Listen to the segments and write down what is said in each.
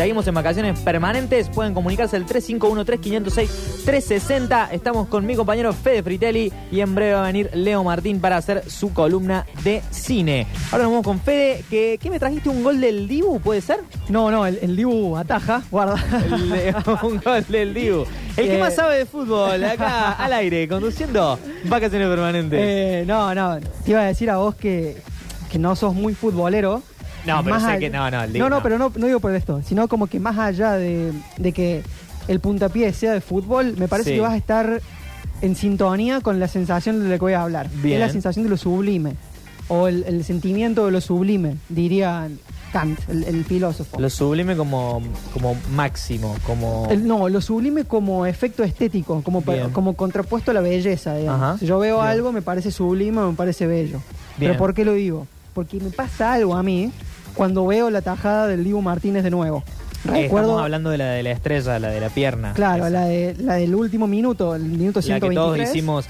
Seguimos en vacaciones permanentes. Pueden comunicarse al 351-3506-360. Estamos con mi compañero Fede Fritelli y en breve va a venir Leo Martín para hacer su columna de cine. Ahora nos vamos con Fede. ¿Qué, qué me trajiste? ¿Un gol del Dibu? ¿Puede ser? No, no, el, el Dibu ataja, guarda. El- un gol del Dibu. El que Eh. más sabe de fútbol, acá al aire, conduciendo vacaciones permanentes. Eh, no, no, te iba a decir a vos que, que no sos muy futbolero. No, pero Más sé allá- que no, no, el No, no, pero no, no digo por esto, sino como que más allá de, de que el puntapié sea de fútbol, me parece Sí. que vas a estar en sintonía con la sensación de la que voy a hablar. Bien. Es la sensación de lo sublime. O el, el sentimiento de lo sublime, diría Kant, el, el filósofo. Lo sublime como, como máximo, como... El- no, lo sublime como efecto estético, como, Bien. como contrapuesto a la belleza, digamos. Ajá. Si yo veo Bien. algo, me parece sublime, me parece bello. Pero ¿por qué lo digo? Porque me pasa algo a mí cuando veo la tajada del Dibu Martínez de nuevo. Eh, Recuerdo, Estamos hablando de la de la estrella, la de la pierna. claro, Esa. la, de, la del último minuto, el minuto La que 123. todos hicimos...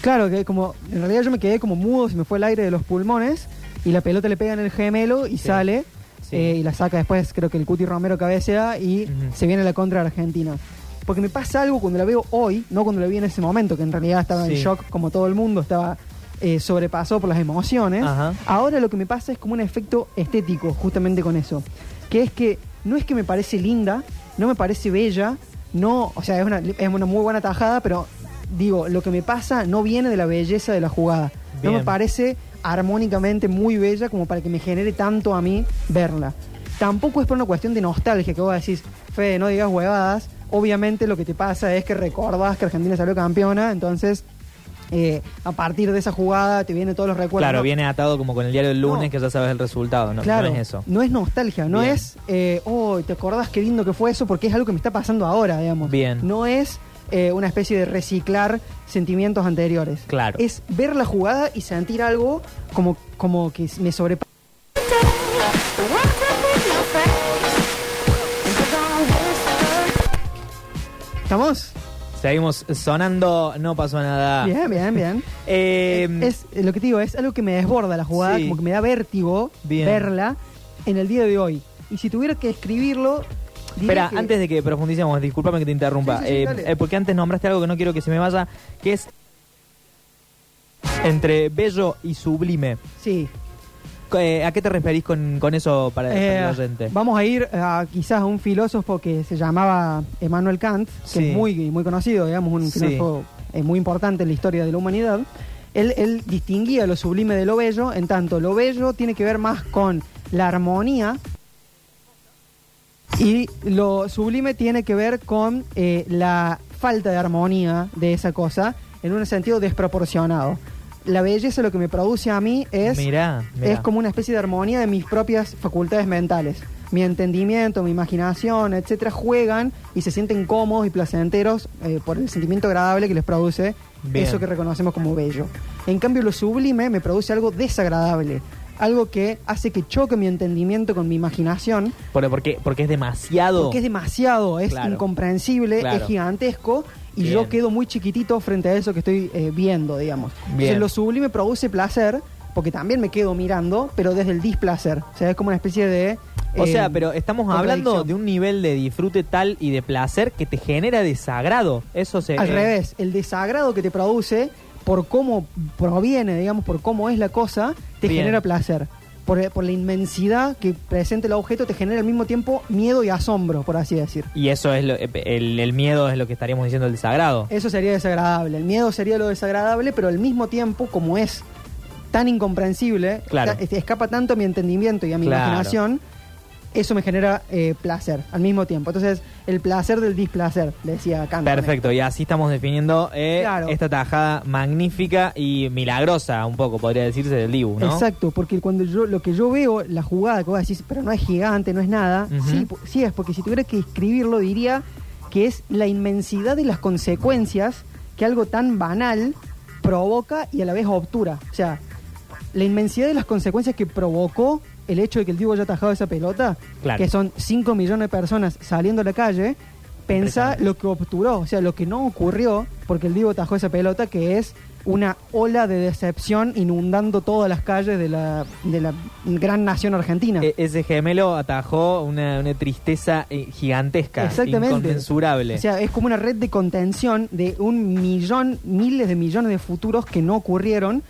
Claro, que como en realidad yo me quedé como mudo, se me fue el aire de los pulmones y la pelota le pega en el gemelo y Sí. sale Sí. eh, y la saca después, creo que el Cuti Romero cabecea y se viene la contra Argentina. Porque me pasa algo cuando la veo hoy, no cuando la vi en ese momento, que en realidad estaba en shock como todo el mundo, estaba eh, sobrepasado por las emociones. Ajá. Ahora lo que me pasa es como un efecto estético justamente con eso. Que es que no es que me parece linda, no me parece bella, no, o sea, es una, es una muy buena tajada, pero digo, lo que me pasa no viene de la belleza de la jugada. No me parece armónicamente muy bella como para que me genere tanto a mí verla. Tampoco es por una cuestión de nostalgia que vos decís, Fede, no digas huevadas. Obviamente lo que te pasa es que recordás que Argentina salió campeona, entonces eh, a partir de esa jugada te vienen todos los recuerdos. Claro, No, viene atado como con el diario del lunes No. que ya sabes el resultado, ¿no? claro, no es eso. no es nostalgia, no Bien. es, eh, oh, ¿te acordás qué lindo que fue eso? Porque es algo que me está pasando ahora, digamos. Bien. No es eh, una especie de reciclar sentimientos anteriores. Claro. Es ver la jugada y sentir algo como, como que me sobrepasa. ¿Estamos? Seguimos sonando, no pasó nada. Bien, bien, bien. Eh, es lo que te digo, es algo que me desborda la jugada, Sí. como que me da vértigo Bien. verla en el día de hoy. Y si tuviera que escribirlo. Espera, que- antes de que profundicemos, discúlpame que te interrumpa, Sí, sí, sí, eh, eh, porque antes nombraste algo que no quiero que se me vaya, que es entre bello y sublime. Sí. Eh, ¿A qué te referís con, con eso para, para Eh, el oyente? vamos a ir a quizás a un filósofo que se llamaba Emmanuel Kant, que Sí. es muy, muy conocido, digamos, un filósofo eh, muy importante en la historia de la humanidad. Él, él distinguía lo sublime de lo bello, en tanto lo bello tiene que ver más con la armonía y lo sublime tiene que ver con eh, la falta de armonía de esa cosa en un sentido desproporcionado. La belleza lo que me produce a mí es Mirá, mirá. es como una especie de armonía de mis propias facultades mentales. Mi entendimiento, mi imaginación, etcétera, juegan y se sienten cómodos y placenteros eh, por el sentimiento agradable que les produce Bien. eso que reconocemos como bello. En cambio, lo sublime me produce algo desagradable, algo que hace que choque mi entendimiento con mi imaginación, Por- porque, porque es demasiado. porque es demasiado, es Claro. incomprensible, Claro. es gigantesco y Bien. yo quedo muy chiquitito frente a eso que estoy eh, viendo, digamos. Bien. Entonces lo sublime produce placer, porque también me quedo mirando, pero desde el displacer. O sea, es como una especie de... O eh, sea, pero estamos hablando de un nivel de disfrute tal y de placer que te genera desagrado. Eso se. Al eh, revés, el desagrado que te produce por cómo proviene, digamos, por cómo es la cosa, te Bien. genera placer. Por, por la inmensidad que presenta el objeto, te genera al mismo tiempo miedo y asombro, por así decir. Y eso es lo- el, el miedo es lo que estaríamos diciendo el desagrado. Eso sería desagradable. El miedo sería lo desagradable, pero al mismo tiempo, como es tan incomprensible, Claro. ta- escapa tanto a mi entendimiento y a mi Claro. imaginación, eso me genera eh, placer al mismo tiempo. Entonces, el placer del displacer, le decía Kant. Perfecto, y así estamos definiendo eh, Claro. esta tajada magnífica y milagrosa, un poco podría decirse, del Dibu, ¿no? Exacto, porque cuando yo lo que yo veo, la jugada que vos decís, pero no es gigante, no es nada, sí, sí es, porque si tuviera que escribirlo diría que es la inmensidad de las consecuencias que algo tan banal provoca y a la vez obtura. O sea, la inmensidad de las consecuencias que provocó el hecho de que el Diego haya atajado esa pelota, Claro. que son 5 millones de personas saliendo a la calle, pensá lo que obturó, o sea, lo que no ocurrió porque el Diego atajó esa pelota, que es una ola de decepción inundando todas las calles de la, de la gran nación argentina. E- ese gemelo atajó una, una tristeza eh, gigantesca, Exactamente. inconmensurable. O sea, es como una red de contención de un millón, miles de millones de futuros que no ocurrieron.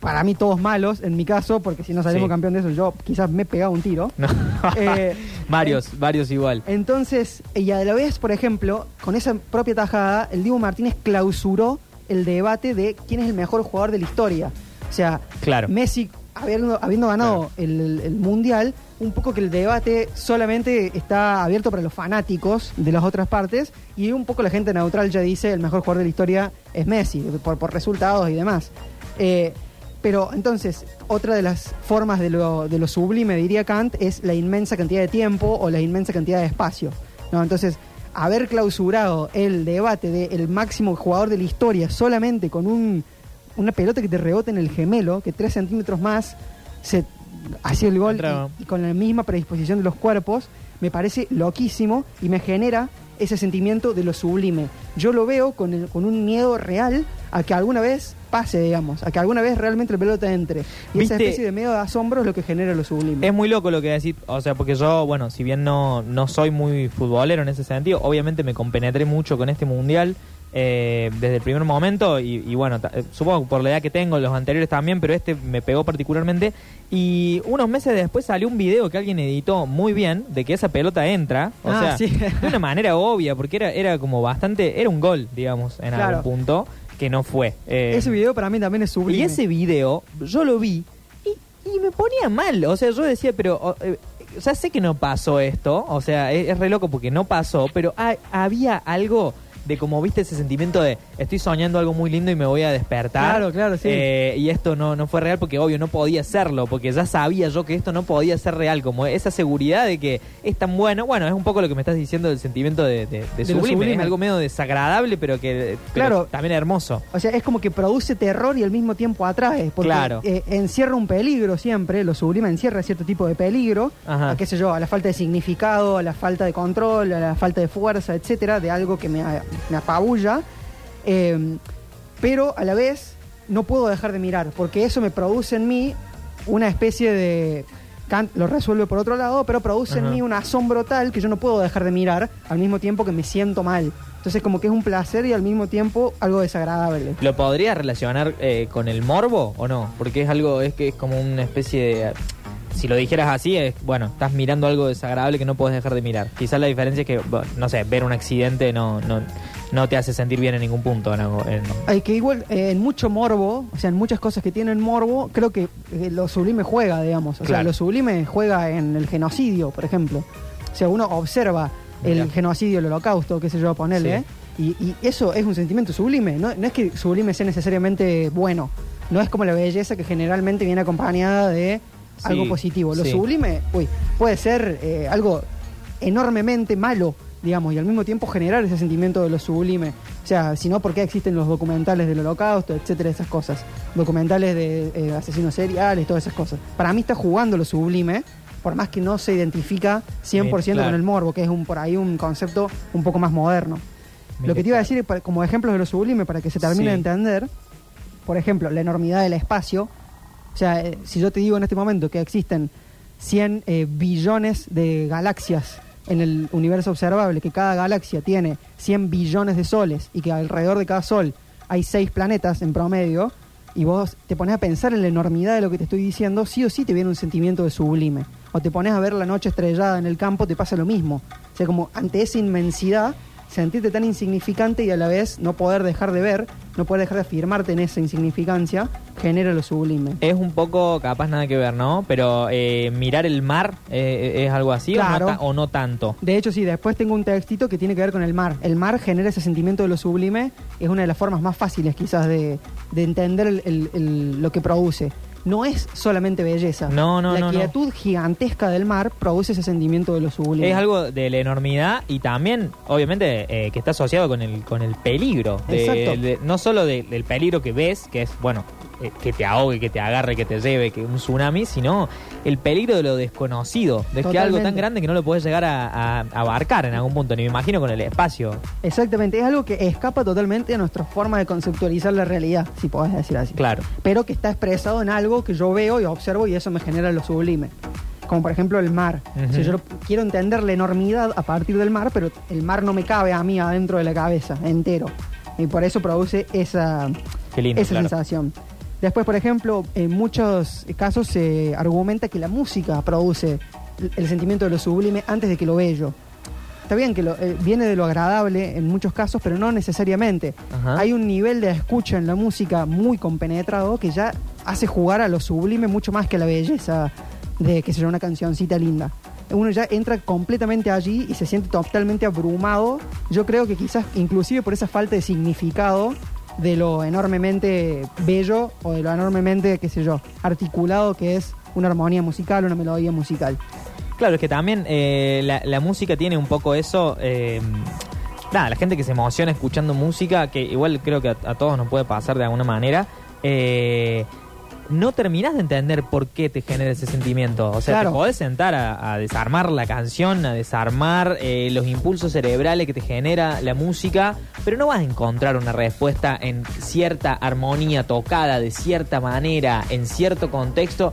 Para mí todos malos, en mi caso, porque si no salimos Sí. campeón de eso, yo quizás me he pegado un tiro. No. Eh, varios, varios igual. Entonces, y a la vez, por ejemplo, con esa propia tajada, el Dibu Martínez clausuró el debate de quién es el mejor jugador de la historia. O sea, Claro. Messi, habiendo, habiendo ganado el, el- el Mundial, un poco que el debate solamente está abierto para los fanáticos de las otras partes y un poco la gente neutral ya dice el mejor jugador de la historia es Messi, por, por resultados y demás. Eh, pero entonces, otra de las formas de lo, de lo sublime, diría Kant, es la inmensa cantidad de tiempo o la inmensa cantidad de espacio. ¿no? Entonces, haber clausurado el debate del máximo jugador de la historia solamente con un, una pelota que te rebote en el gemelo, que tres centímetros más se hacía el gol y, y con la misma predisposición de los cuerpos, me parece loquísimo y me genera ese sentimiento de lo sublime. Yo lo veo con, el- con un miedo real a que alguna vez pase, digamos, a que alguna vez realmente la pelota entre. Y esa especie de miedo de asombro es lo que genera lo sublime. Es muy loco lo que decís, o sea, porque yo, bueno, si bien no, no soy muy futbolero en ese sentido, obviamente me compenetré mucho con este mundial eh, desde el primer momento y, y bueno, eh, supongo que por la edad que tengo, los anteriores también, pero este me pegó particularmente. Y unos meses después salió un video que alguien editó muy bien de que esa pelota entra, o Ah, sea, sí. de una manera obvia, porque era, era como bastante, era un gol, digamos, en Claro. algún punto, que no fue. Eh, ese video para mí también es sublime. y ese video, yo lo vi y, y me ponía mal. O sea, yo decía, pero. o, eh, sea, sé que no pasó esto. O sea, es, es re loco porque no pasó. Pero ha- había algo de como viste ese sentimiento de estoy soñando algo muy lindo y me voy a despertar. Claro, claro, sí. Eh, y esto no, no fue real porque obvio no podía serlo. Porque ya sabía yo que esto no podía ser real. Como esa seguridad de que es tan bueno. Bueno, es un poco lo que me estás diciendo del sentimiento de, de- de De lo sublime. sublime. Es algo medio desagradable, pero que pero Claro. también hermoso. O sea, es como que produce terror y al mismo tiempo atrae. Porque Claro. eh, encierra un peligro siempre, lo sublime encierra cierto tipo de peligro. Ajá. A, qué sé yo, a la falta de significado, a la falta de control, a la falta de fuerza, etcétera, de algo que me, me apabulla. Eh, pero a la vez no puedo dejar de mirar, porque eso me produce en mí una especie de. Kant lo resuelve por otro lado, pero produce Ajá. en mí un asombro tal que yo no puedo dejar de mirar al mismo tiempo que me siento mal. Entonces, como que es un placer y al mismo tiempo algo desagradable. ¿Lo podrías relacionar eh, con el morbo o no? Porque es algo, es que es como una especie de... Si lo dijeras así, es bueno, estás mirando algo desagradable que no puedes dejar de mirar. Quizás la diferencia es que, bueno, no sé, ver un accidente no, no, no te hace sentir bien en ningún punto. ¿no? En- Hay que igual eh, en mucho morbo, o sea, en muchas cosas que tienen morbo, creo que eh, lo sublime juega, digamos. O sea, lo sublime juega en el genocidio, por ejemplo. O sea, uno observa el genocidio, el holocausto, qué sé yo, ponerle, Sí. y, y eso es un sentimiento sublime. No, no es que sublime sea necesariamente bueno. No es como la belleza que generalmente viene acompañada de algo positivo. Lo sublime, uy, puede ser eh, algo enormemente malo, digamos, y al mismo tiempo generar ese sentimiento de lo sublime. O sea, si no, ¿por qué existen los documentales del holocausto, etcétera, esas cosas? Documentales de eh, asesinos seriales, todas esas cosas. Para mí está jugando lo sublime, por más que no se identifica 100% Sí, claro. con el morbo, que es un por ahí un concepto un poco más moderno. Mira, Lo que te iba a decir, como ejemplos de lo sublime, para que se termine Sí. de entender, por ejemplo, la enormidad del espacio. O sea, eh, si yo te digo en este momento que existen 100 eh, billones de galaxias en el universo observable, que cada galaxia tiene 100 billones de soles y que alrededor de cada sol hay 6 planetas en promedio, y vos te pones a pensar en la enormidad de lo que te estoy diciendo, sí o sí te viene un sentimiento de sublime. O te pones a ver la noche estrellada en el campo, te pasa lo mismo. O sea, como ante esa inmensidad, sentirte tan insignificante y a la vez no poder dejar de ver, no poder dejar de afirmarte en esa insignificancia, genera lo sublime. Es un poco, capaz nada que ver, ¿no? Pero eh, mirar el mar eh, es algo así o no o tanto. De hecho, sí, después tengo un textito que tiene que ver con el mar. El mar genera ese sentimiento de lo sublime, es una de las formas más fáciles quizás de, de entender el- el- el- lo que produce. No es solamente belleza. No, no, La no, no. quietud gigantesca del mar produce ese sentimiento de lo sublime. Es algo de la enormidad y también, obviamente, eh, que está asociado con el, con el peligro. de- Exacto. de- no solo de- del peligro que ves, que es, bueno, eh, que te ahogue, que te agarre, que te lleve, que un tsunami, sino el peligro de lo desconocido, de que algo tan grande que no lo puedes llegar a, a- a abarcar en algún punto, ni me imagino con el espacio. Exactamente, es algo que escapa totalmente a nuestra forma de conceptualizar la realidad, si podés decir así. Claro. Pero que está expresado en algo que yo veo y observo y eso me genera lo sublime. Como por ejemplo el mar. O sea, yo quiero entender la enormidad a partir del mar, pero el mar no me cabe a mí adentro de la cabeza, entero. Y por eso produce esa, lindo, esa claro. sensación. Después, por ejemplo, en muchos casos se argumenta que la música produce el- el sentimiento de lo sublime antes de que lo bello. Está bien que lo- eh, viene de lo agradable en muchos casos, pero no necesariamente. Ajá. Hay un nivel de escucha en la música muy compenetrado que ya hace jugar a lo sublime mucho más que a la belleza de que sea una cancioncita linda. Uno ya entra completamente allí y se siente totalmente abrumado. Yo creo que quizás inclusive por esa falta de significado de lo enormemente bello o de lo enormemente, qué sé yo, articulado que es una armonía musical, una melodía musical. Claro, es que también eh, la, música tiene un poco eso. eh, nada, la gente que se emociona escuchando música, que igual creo que a, a todos nos puede pasar de alguna manera. eh, no terminás de entender por qué te genera ese sentimiento. O sea, Claro. te podés sentar a, a desarmar la canción, a desarmar eh, los impulsos cerebrales que te genera la música, pero no vas a encontrar una respuesta en cierta armonía tocada de cierta manera, en cierto contexto.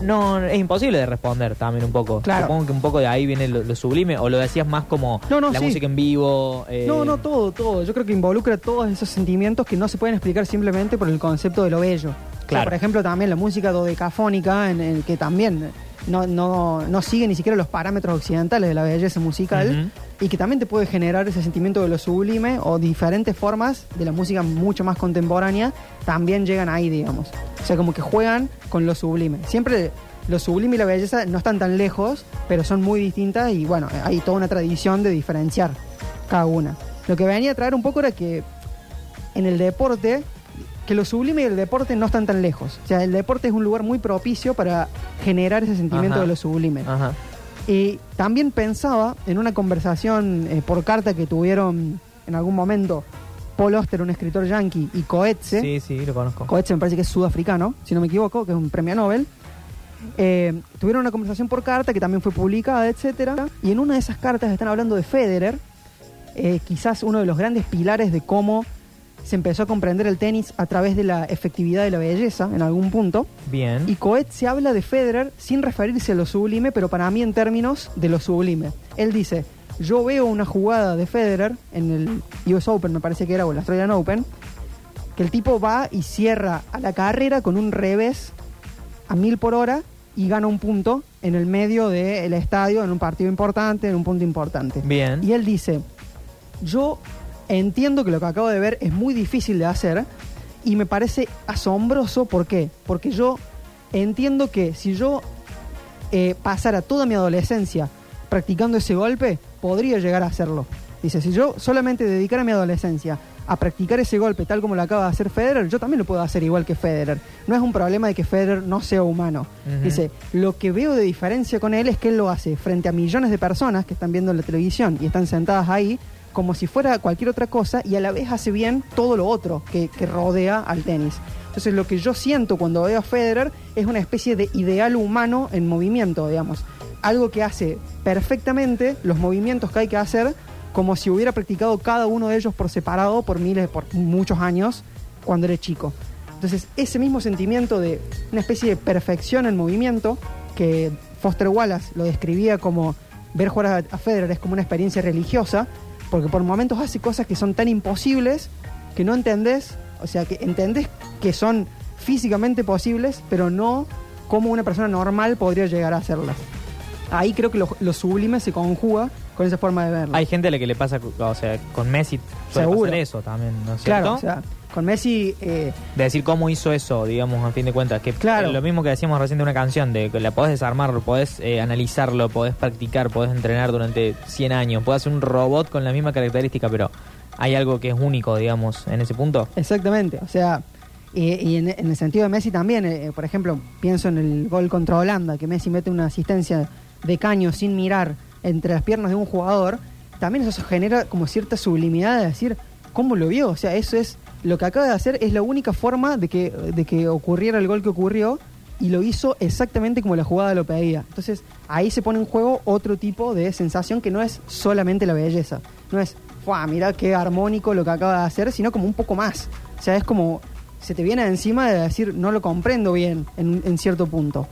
No, es imposible de responder también un poco. Claro. Supongo que un poco de ahí viene lo, lo sublime, o lo decías más como No, no, la sí. música en vivo. eh, No, no, todo, todo. Yo creo que involucra todos esos sentimientos que no se pueden explicar simplemente por el concepto de lo bello. O sea, Claro. por ejemplo, también la música dodecafónica, en el que también no, no, no sigue ni siquiera los parámetros occidentales de la belleza musical y que también te puede generar ese sentimiento de lo sublime o diferentes formas de la música mucho más contemporánea también llegan ahí, digamos. O sea, como que juegan con lo sublime. Siempre lo sublime y la belleza no están tan lejos, pero son muy distintas y bueno, hay toda una tradición de diferenciar cada una. Lo que venía a traer un poco era que en el deporte, que lo sublime y el deporte no están tan lejos. O sea, el deporte es un lugar muy propicio para generar ese sentimiento Ajá. de lo sublime. Ajá. Y también pensaba en una conversación eh, por carta que tuvieron en algún momento Paul Oster, un escritor yankee, y Coetze. Sí, sí, lo conozco. Coetze me parece que es sudafricano, si no me equivoco, que es un premio Nobel. Eh, tuvieron una conversación por carta que también fue publicada, etcétera. Y en una de esas cartas están hablando de Federer, eh, quizás uno de los grandes pilares de cómo se empezó a comprender el tenis a través de la efectividad de la belleza en algún punto. Bien. Y Coet se habla de Federer sin referirse a lo sublime, pero para mí en términos de lo sublime. Él dice, yo veo una jugada de Federer en el US Open, me parece que era, o el Australian Open, que el tipo va y cierra a la carrera con un revés a mil por hora y gana un punto en el medio del estadio, en un partido importante, en un punto importante. Bien. Y él dice, yo entiendo que lo que acabo de ver es muy difícil de hacer y me parece asombroso. ¿Por qué? Porque yo entiendo que si yo eh, pasara toda mi adolescencia practicando ese golpe, podría llegar a hacerlo. Dice, si yo solamente dedicara mi adolescencia a practicar ese golpe tal como lo acaba de hacer Federer, yo también lo puedo hacer igual que Federer. No es un problema de que Federer no sea humano. Dice, lo que veo de diferencia con él es que él lo hace frente a millones de personas que están viendo la televisión y están sentadas ahí como si fuera cualquier otra cosa y a la vez hace bien todo lo otro que, que rodea al tenis. Entonces lo que yo siento cuando veo a Federer es una especie de ideal humano en movimiento, digamos. Algo que hace perfectamente los movimientos que hay que hacer como si hubiera practicado cada uno de ellos por separado por miles, por muchos años cuando era chico. Entonces, ese mismo sentimiento de una especie de perfección en movimiento, que Foster Wallace lo describía como ver jugar a, Federer es como una experiencia religiosa, porque por momentos hace cosas que son tan imposibles que no entendés, o sea, que entendés que son físicamente posibles, pero no como una persona normal podría llegar a hacerlas. Ahí creo que lo, lo sublime se conjuga con esa forma de verlo. Hay gente a la que le pasa, o sea, con Messi suele Seguro. pasar eso también, ¿no es cierto? claro, o sea, con Messi eh, de decir cómo hizo eso, digamos, a fin de cuentas. Que Claro. lo mismo que decíamos recién de una canción, de que la podés desarmar, podés eh, analizarlo, podés practicar, podés entrenar durante 100 años, podés hacer un robot con la misma característica, pero hay algo que es único, digamos, en ese punto. Exactamente, o sea, y, y en, en el sentido de Messi también, eh, por ejemplo, pienso en el gol contra Holanda, que Messi mete una asistencia de caño sin mirar entre las piernas de un jugador, también eso genera como cierta sublimidad de decir, ¿cómo lo vio? O sea, eso es lo que acaba de hacer es la única forma de que, de que ocurriera el gol que ocurrió y lo hizo exactamente como la jugada lo pedía. Entonces ahí se pone en juego otro tipo de sensación que no es solamente la belleza. No es, ¡fua! Mira qué armónico lo que acaba de hacer, sino como un poco más. O sea, es como se te viene encima de decir, no lo comprendo bien en, en cierto punto.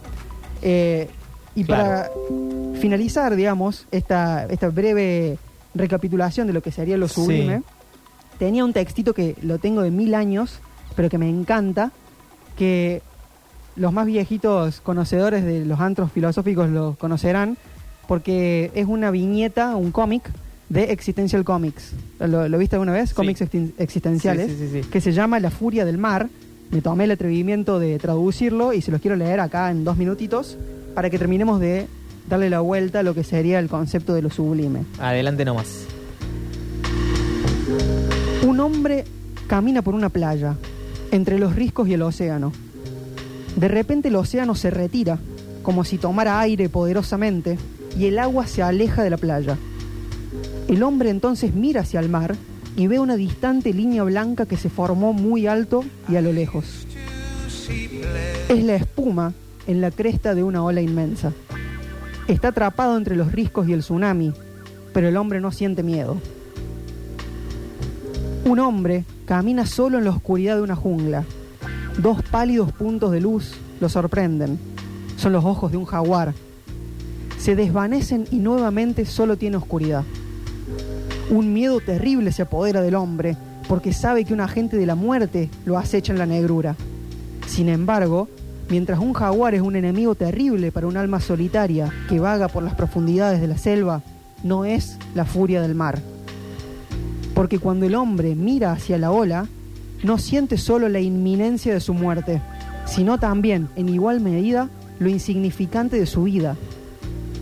Eh, y Claro. para finalizar, digamos, esta, esta breve recapitulación de lo que sería lo Sí. sublime, tenía un textito que lo tengo de mil años, pero que me encanta, que los más viejitos conocedores de los antros filosóficos lo conocerán, porque es una viñeta, un cómic de Existential Comics. ¿Lo, lo viste alguna vez? Sí. Cómics existenciales, sí. que se llama La Furia del Mar. Me tomé el atrevimiento de traducirlo y se los quiero leer acá en dos minutitos para que terminemos de darle la vuelta a lo que sería el concepto de lo sublime. Adelante nomás. Un hombre camina por una playa, entre los riscos y el océano. De repente el océano se retira, como si tomara aire poderosamente, y el agua se aleja de la playa. El hombre entonces mira hacia el mar y ve una distante línea blanca que se formó muy alto y a lo lejos. Es la espuma en la cresta de una ola inmensa. Está atrapado entre los riscos y el tsunami, pero el hombre no siente miedo. Un hombre camina solo en la oscuridad de una jungla. Dos pálidos puntos de luz lo sorprenden. Son los ojos de un jaguar. Se desvanecen y nuevamente solo tiene oscuridad. Un miedo terrible se apodera del hombre porque sabe que un agente de la muerte lo acecha en la negrura. Sin embargo, mientras un jaguar es un enemigo terrible para un alma solitaria que vaga por las profundidades de la selva, no es la furia del mar. Porque cuando el hombre mira hacia la ola, no siente solo la inminencia de su muerte, sino también, en igual medida, lo insignificante de su vida.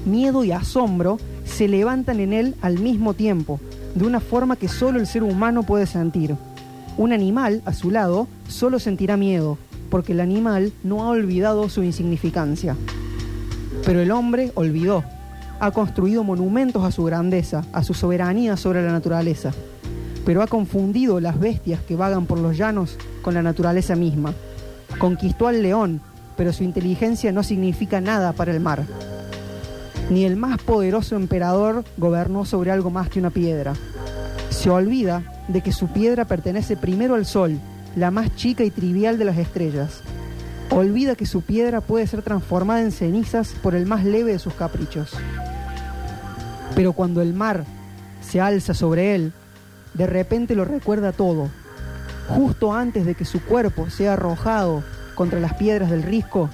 Miedo y asombro se levantan en él al mismo tiempo, de una forma que solo el ser humano puede sentir. Un animal, a su lado, solo sentirá miedo, porque el animal no ha olvidado su insignificancia. Pero el hombre olvidó, ha construido monumentos a su grandeza, a su soberanía sobre la naturaleza pero ha confundido las bestias que vagan por los llanos con la naturaleza misma. Conquistó al león, pero su inteligencia no significa nada para el mar. Ni el más poderoso emperador gobernó sobre algo más que una piedra. Se olvida de que su piedra pertenece primero al sol, la más chica y trivial de las estrellas. Olvida que su piedra puede ser transformada en cenizas por el más leve de sus caprichos. Pero cuando el mar se alza sobre él, de repente lo recuerda todo. Justo antes de que su cuerpo sea arrojado contra las piedras del risco,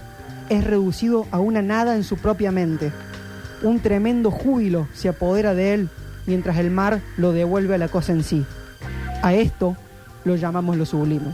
es reducido a una nada en su propia mente. Un tremendo júbilo se apodera de él mientras el mar lo devuelve a la cosa en sí. A esto lo llamamos lo sublime.